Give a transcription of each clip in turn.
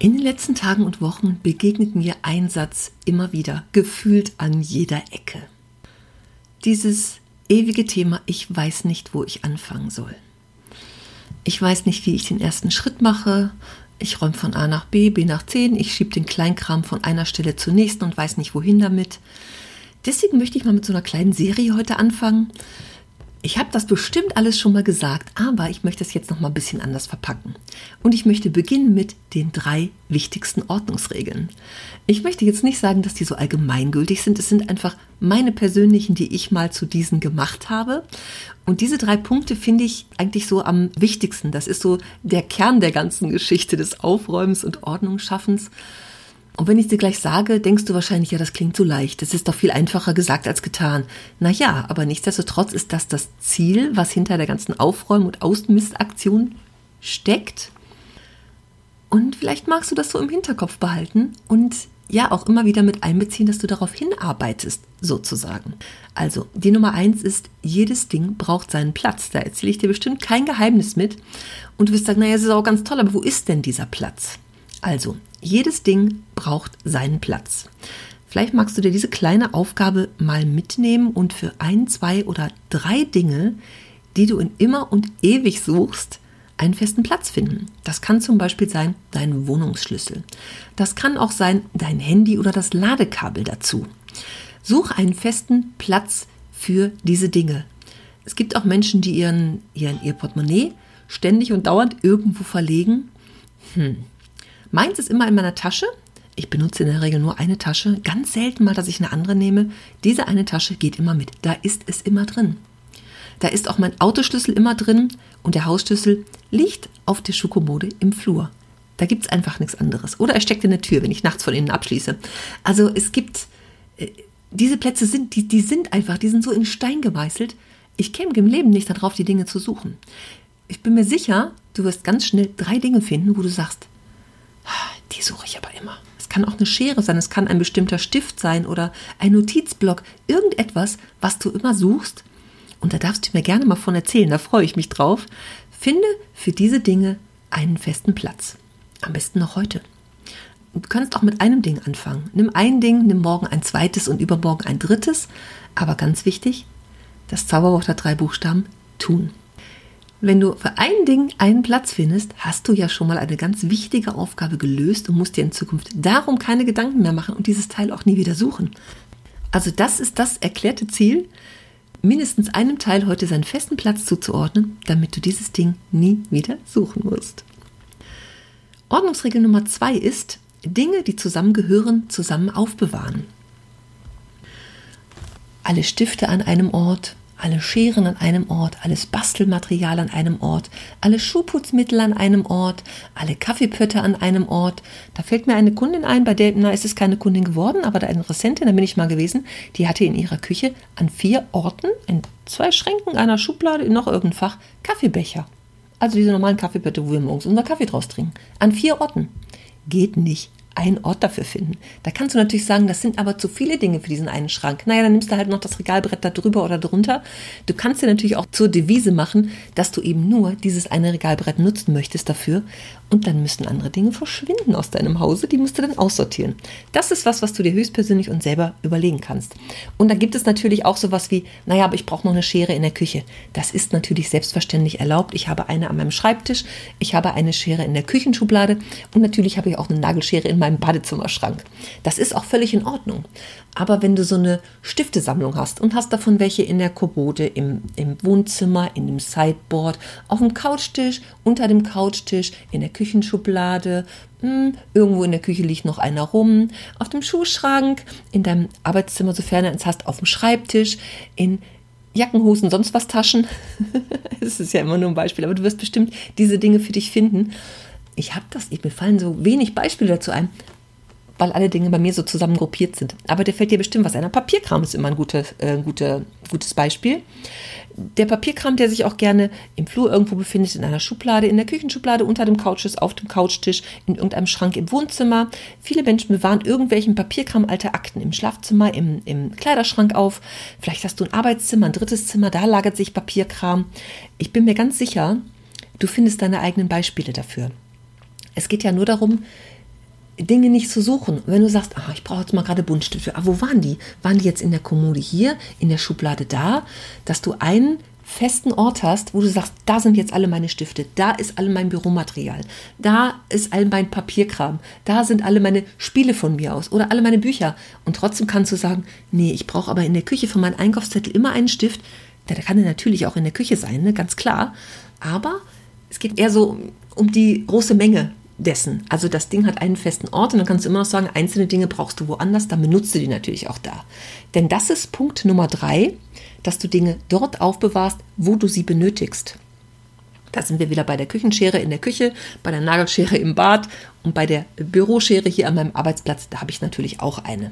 In den letzten Tagen und Wochen begegnet mir ein Satz immer wieder, gefühlt an jeder Ecke. Dieses ewige Thema, ich weiß nicht, wo ich anfangen soll. Ich weiß nicht, wie ich den ersten Schritt mache. Ich räume von A nach B, B nach 10. Ich schiebe den Kleinkram von einer Stelle zur nächsten und weiß nicht, wohin damit. Deswegen möchte ich mal mit so einer kleinen Serie heute anfangen. Ich habe das bestimmt alles schon mal gesagt, aber ich möchte es jetzt noch mal ein bisschen anders verpacken. Und ich möchte beginnen mit den drei wichtigsten Ordnungsregeln. Ich möchte jetzt nicht sagen, dass die so allgemeingültig sind. Es sind einfach meine persönlichen, die ich mal zu diesen gemacht habe. Und diese drei Punkte finde ich eigentlich so am wichtigsten. Das ist so der Kern der ganzen Geschichte des Aufräumens und Ordnungsschaffens. Und wenn ich dir gleich sage, denkst du wahrscheinlich, ja, das klingt so leicht. Das ist doch viel einfacher gesagt als getan. Na ja, aber nichtsdestotrotz ist das das Ziel, was hinter der ganzen Aufräum- und Ausmistaktion steckt. Und vielleicht magst du das so im Hinterkopf behalten und ja auch immer wieder mit einbeziehen, dass du darauf hinarbeitest, sozusagen. Also, die Nummer eins ist, jedes Ding braucht seinen Platz. Da erzähle ich dir bestimmt kein Geheimnis mit. Und du wirst sagen, naja, es ist auch ganz toll, aber wo ist denn dieser Platz? Also, jedes Ding braucht seinen Platz. Vielleicht magst du dir diese kleine Aufgabe mal mitnehmen und für ein, zwei oder drei Dinge, die du in immer und ewig suchst, einen festen Platz finden. Das kann zum Beispiel sein dein Wohnungsschlüssel. Das kann auch sein dein Handy oder das Ladekabel dazu. Such einen festen Platz für diese Dinge. Es gibt auch Menschen, die ihren, ihren, ihr Portemonnaie ständig und dauernd irgendwo verlegen. Hm, Meins ist immer in meiner Tasche. Ich benutze in der Regel nur eine Tasche. Ganz selten mal, dass ich eine andere nehme. Diese eine Tasche geht immer mit. Da ist es immer drin. Da ist auch mein Autoschlüssel immer drin und der Hausschlüssel liegt auf der Schuhkommode im Flur. Da gibt es einfach nichts anderes. Oder er steckt in der Tür, wenn ich nachts von innen abschließe. Also es gibt, äh, diese Plätze sind, die, die sind einfach, die sind so in Stein gemeißelt. Ich käme im Leben nicht darauf, die Dinge zu suchen. Ich bin mir sicher, du wirst ganz schnell drei Dinge finden, wo du sagst, die suche ich aber immer. Es kann auch eine Schere sein, es kann ein bestimmter Stift sein oder ein Notizblock, irgendetwas, was du immer suchst. Und da darfst du mir gerne mal von erzählen, da freue ich mich drauf. Finde für diese Dinge einen festen Platz. Am besten noch heute. Du kannst auch mit einem Ding anfangen. Nimm ein Ding, nimm morgen ein zweites und übermorgen ein drittes. Aber ganz wichtig, das Zauberwort hat drei Buchstaben, tun. Wenn du für ein Ding einen Platz findest, hast du ja schon mal eine ganz wichtige Aufgabe gelöst und musst dir in Zukunft darum keine Gedanken mehr machen und dieses Teil auch nie wieder suchen. Also das ist das erklärte Ziel, mindestens einem Teil heute seinen festen Platz zuzuordnen, damit du dieses Ding nie wieder suchen musst. Ordnungsregel Nummer zwei ist, Dinge, die zusammengehören, zusammen aufbewahren. Alle Stifte an einem Ort, alle Scheren an einem Ort, alles Bastelmaterial an einem Ort, alle Schuhputzmittel an einem Ort, alle Kaffeepötte an einem Ort. Da fällt mir eine Kundin ein, bei der, na, ist es keine Kundin geworden, aber eine Interessentin, da bin ich mal gewesen, die hatte in ihrer Küche an vier Orten, in zwei Schränken, einer Schublade, in noch irgendein Fach, Kaffeebecher. Also diese normalen Kaffeepötte, wo wir morgens unser Kaffee draus trinken. An vier Orten. Geht nicht einen Ort dafür finden. Da kannst du natürlich sagen, das sind aber zu viele Dinge für diesen einen Schrank. Naja, dann nimmst du halt noch das Regalbrett da drüber oder drunter. Du kannst dir natürlich auch zur Devise machen, dass du eben nur dieses eine Regalbrett nutzen möchtest dafür. Und dann müssten andere Dinge verschwinden aus deinem Hause. Die musst du dann aussortieren. Das ist was, was du dir höchstpersönlich und selber überlegen kannst. Und dann gibt es natürlich auch sowas wie, naja, aber ich brauche noch eine Schere in der Küche. Das ist natürlich selbstverständlich erlaubt. Ich habe eine an meinem Schreibtisch. Ich habe eine Schere in der Küchenschublade. Und natürlich habe ich auch eine Nagelschere in meinem meinem Badezimmerschrank. Das ist auch völlig in Ordnung. Aber wenn du so eine Stiftesammlung hast und hast davon welche in der Kommode, im, im Wohnzimmer, in dem Sideboard, auf dem Couchtisch, unter dem Couchtisch, in der Küchenschublade, mh, hm, irgendwo in der Küche liegt noch einer rum, auf dem Schuhschrank, in deinem Arbeitszimmer, sofern du es hast, auf dem Schreibtisch, in Jackenhosen, sonst was Taschen. Es ist ja immer nur ein Beispiel, aber du wirst bestimmt diese Dinge für dich finden ich habe das, mir fallen so wenig Beispiele dazu ein, weil alle Dinge bei mir so zusammen gruppiert sind. Aber der fällt dir bestimmt was ein. Papierkram ist immer ein gutes, äh, gute, gutes Beispiel. Der Papierkram, der sich auch gerne im Flur irgendwo befindet, in einer Schublade, in der Küchenschublade, unter dem Couches, auf dem Couchtisch, in irgendeinem Schrank im Wohnzimmer. Viele Menschen bewahren irgendwelchen Papierkram, alte Akten im Schlafzimmer, im, im Kleiderschrank auf. Vielleicht hast du ein Arbeitszimmer, ein drittes Zimmer, da lagert sich Papierkram. Ich bin mir ganz sicher, du findest deine eigenen Beispiele dafür. Es geht ja nur darum, Dinge nicht zu suchen. Wenn du sagst, ah, ich brauche jetzt mal gerade Buntstifte, ah, wo waren die? Waren die jetzt in der Kommode hier, in der Schublade da? Dass du einen festen Ort hast, wo du sagst, da sind jetzt alle meine Stifte, da ist all mein Büromaterial, da ist all mein Papierkram, da sind alle meine Spiele von mir aus oder alle meine Bücher. Und trotzdem kannst du sagen, nee, ich brauche aber in der Küche von meinem Einkaufszettel immer einen Stift. Der kann natürlich auch in der Küche sein, ne? ganz klar. Aber es geht eher so um die große Menge dessen. Also das Ding hat einen festen Ort und dann kannst du immer noch sagen, einzelne Dinge brauchst du woanders, dann benutzt du die natürlich auch da. Denn das ist Punkt Nummer drei, dass du Dinge dort aufbewahrst, wo du sie benötigst. Da sind wir wieder bei der Küchenschere in der Küche, bei der Nagelschere im Bad und bei der Büroschere hier an meinem Arbeitsplatz. Da habe ich natürlich auch eine.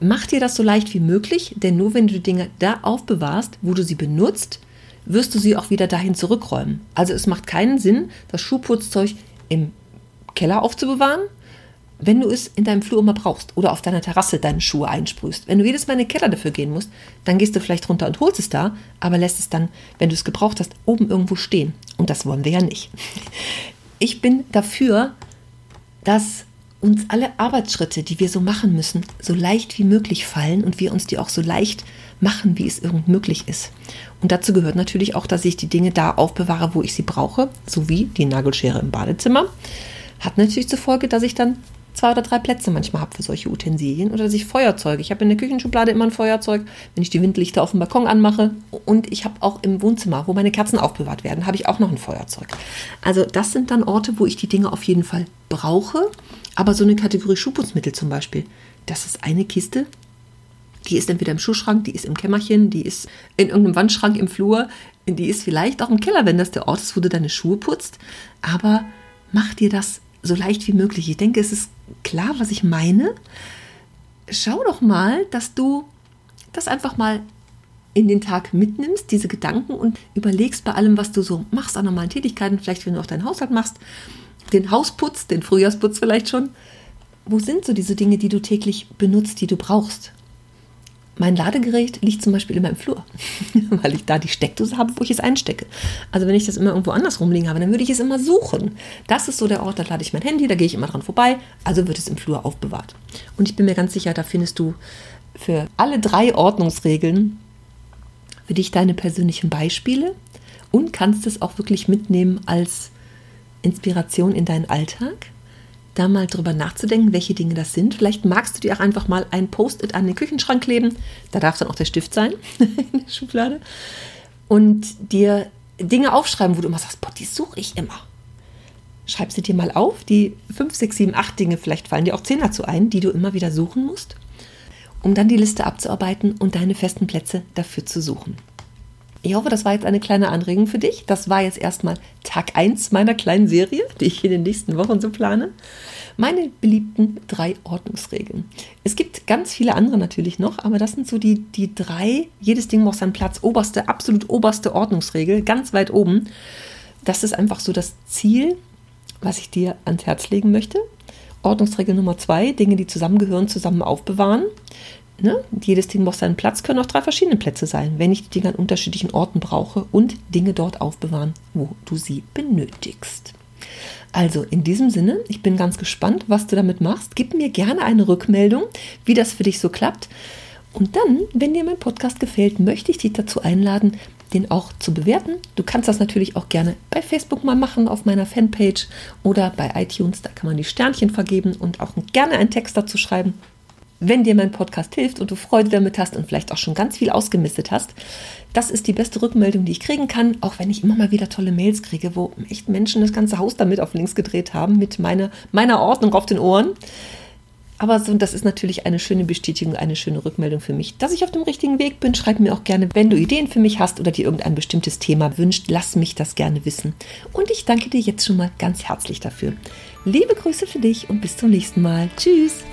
Mach dir das so leicht wie möglich, denn nur wenn du Dinge da aufbewahrst, wo du sie benutzt, wirst du sie auch wieder dahin zurückräumen. Also es macht keinen Sinn, das Schuhputzzeug im Keller aufzubewahren, wenn du es in deinem Flur immer brauchst oder auf deiner Terrasse deine Schuhe einsprühst. Wenn du jedes Mal in den Keller dafür gehen musst, dann gehst du vielleicht runter und holst es da, aber lässt es dann, wenn du es gebraucht hast, oben irgendwo stehen. Und das wollen wir ja nicht. Ich bin dafür, dass uns alle Arbeitsschritte, die wir so machen müssen, so leicht wie möglich fallen und wir uns die auch so leicht machen, wie es irgend möglich ist. Und dazu gehört natürlich auch, dass ich die Dinge da aufbewahre, wo ich sie brauche, sowie die Nagelschere im Badezimmer. Hat natürlich zur Folge, dass ich dann zwei oder drei Plätze manchmal habe für solche Utensilien oder dass ich Feuerzeuge. Ich habe in der Küchenschublade immer ein Feuerzeug, wenn ich die Windlichter auf dem Balkon anmache. Und ich habe auch im Wohnzimmer, wo meine Kerzen aufbewahrt werden, habe ich auch noch ein Feuerzeug. Also das sind dann Orte, wo ich die Dinge auf jeden Fall brauche. Aber so eine Kategorie Schuhputzmittel zum Beispiel, das ist eine Kiste, die ist entweder im Schuhschrank, die ist im Kämmerchen, die ist in irgendeinem Wandschrank im Flur, die ist vielleicht auch im Keller, wenn das der Ort ist, wo du deine Schuhe putzt. Aber mach dir das so leicht wie möglich. Ich denke, es ist klar, was ich meine. Schau doch mal, dass du das einfach mal in den Tag mitnimmst, diese Gedanken und überlegst bei allem, was du so machst, an normalen Tätigkeiten, vielleicht wenn du auch deinen Haushalt machst, den Hausputz, den Frühjahrsputz vielleicht schon. Wo sind so diese Dinge, die du täglich benutzt, die du brauchst? Mein Ladegerät liegt zum Beispiel in meinem Flur, weil ich da die Steckdose habe, wo ich es einstecke. Also wenn ich das immer irgendwo anders rumliegen habe, dann würde ich es immer suchen. Das ist so der Ort, da lade ich mein Handy, da gehe ich immer dran vorbei, also wird es im Flur aufbewahrt. Und ich bin mir ganz sicher, da findest du für alle drei Ordnungsregeln für dich deine persönlichen Beispiele und kannst es auch wirklich mitnehmen als Inspiration in deinen Alltag da mal drüber nachzudenken, welche Dinge das sind. Vielleicht magst du dir auch einfach mal ein Post-it an den Küchenschrank kleben. Da darf dann auch der Stift sein in der Schublade. Und dir Dinge aufschreiben, wo du immer sagst, boah, die suche ich immer. Schreib sie dir mal auf, die 5, 6, 7, 8 Dinge, vielleicht fallen dir auch 10 dazu ein, die du immer wieder suchen musst, um dann die Liste abzuarbeiten und deine festen Plätze dafür zu suchen. Ich hoffe, das war jetzt eine kleine Anregung für dich. Das war jetzt erstmal Tag 1 meiner kleinen Serie, die ich in den nächsten Wochen so plane. Meine beliebten drei Ordnungsregeln. Es gibt ganz viele andere natürlich noch, aber das sind so die, die drei, jedes Ding braucht seinen Platz, oberste, absolut oberste Ordnungsregel, ganz weit oben. Das ist einfach so das Ziel, was ich dir ans Herz legen möchte. Ordnungsregel Nummer zwei, Dinge, die zusammengehören, zusammen aufbewahren. Ne? Jedes Ding braucht seinen Platz, können auch drei verschiedene Plätze sein, wenn ich die Dinge an unterschiedlichen Orten brauche und Dinge dort aufbewahren, wo du sie benötigst. Also in diesem Sinne, ich bin ganz gespannt, was du damit machst. Gib mir gerne eine Rückmeldung, wie das für dich so klappt. Und dann, wenn dir mein Podcast gefällt, möchte ich dich dazu einladen, den auch zu bewerten. Du kannst das natürlich auch gerne bei Facebook mal machen, auf meiner Fanpage oder bei iTunes. Da kann man die Sternchen vergeben und auch gerne einen Text dazu schreiben wenn dir mein Podcast hilft und du Freude damit hast und vielleicht auch schon ganz viel ausgemistet hast. Das ist die beste Rückmeldung, die ich kriegen kann, auch wenn ich immer mal wieder tolle Mails kriege, wo echt Menschen das ganze Haus damit auf links gedreht haben, mit meiner, meiner Ordnung auf den Ohren. Aber so, das ist natürlich eine schöne Bestätigung, eine schöne Rückmeldung für mich, dass ich auf dem richtigen Weg bin. Schreib mir auch gerne, wenn du Ideen für mich hast oder dir irgendein bestimmtes Thema wünscht, lass mich das gerne wissen. Und ich danke dir jetzt schon mal ganz herzlich dafür. Liebe Grüße für dich und bis zum nächsten Mal. Tschüss.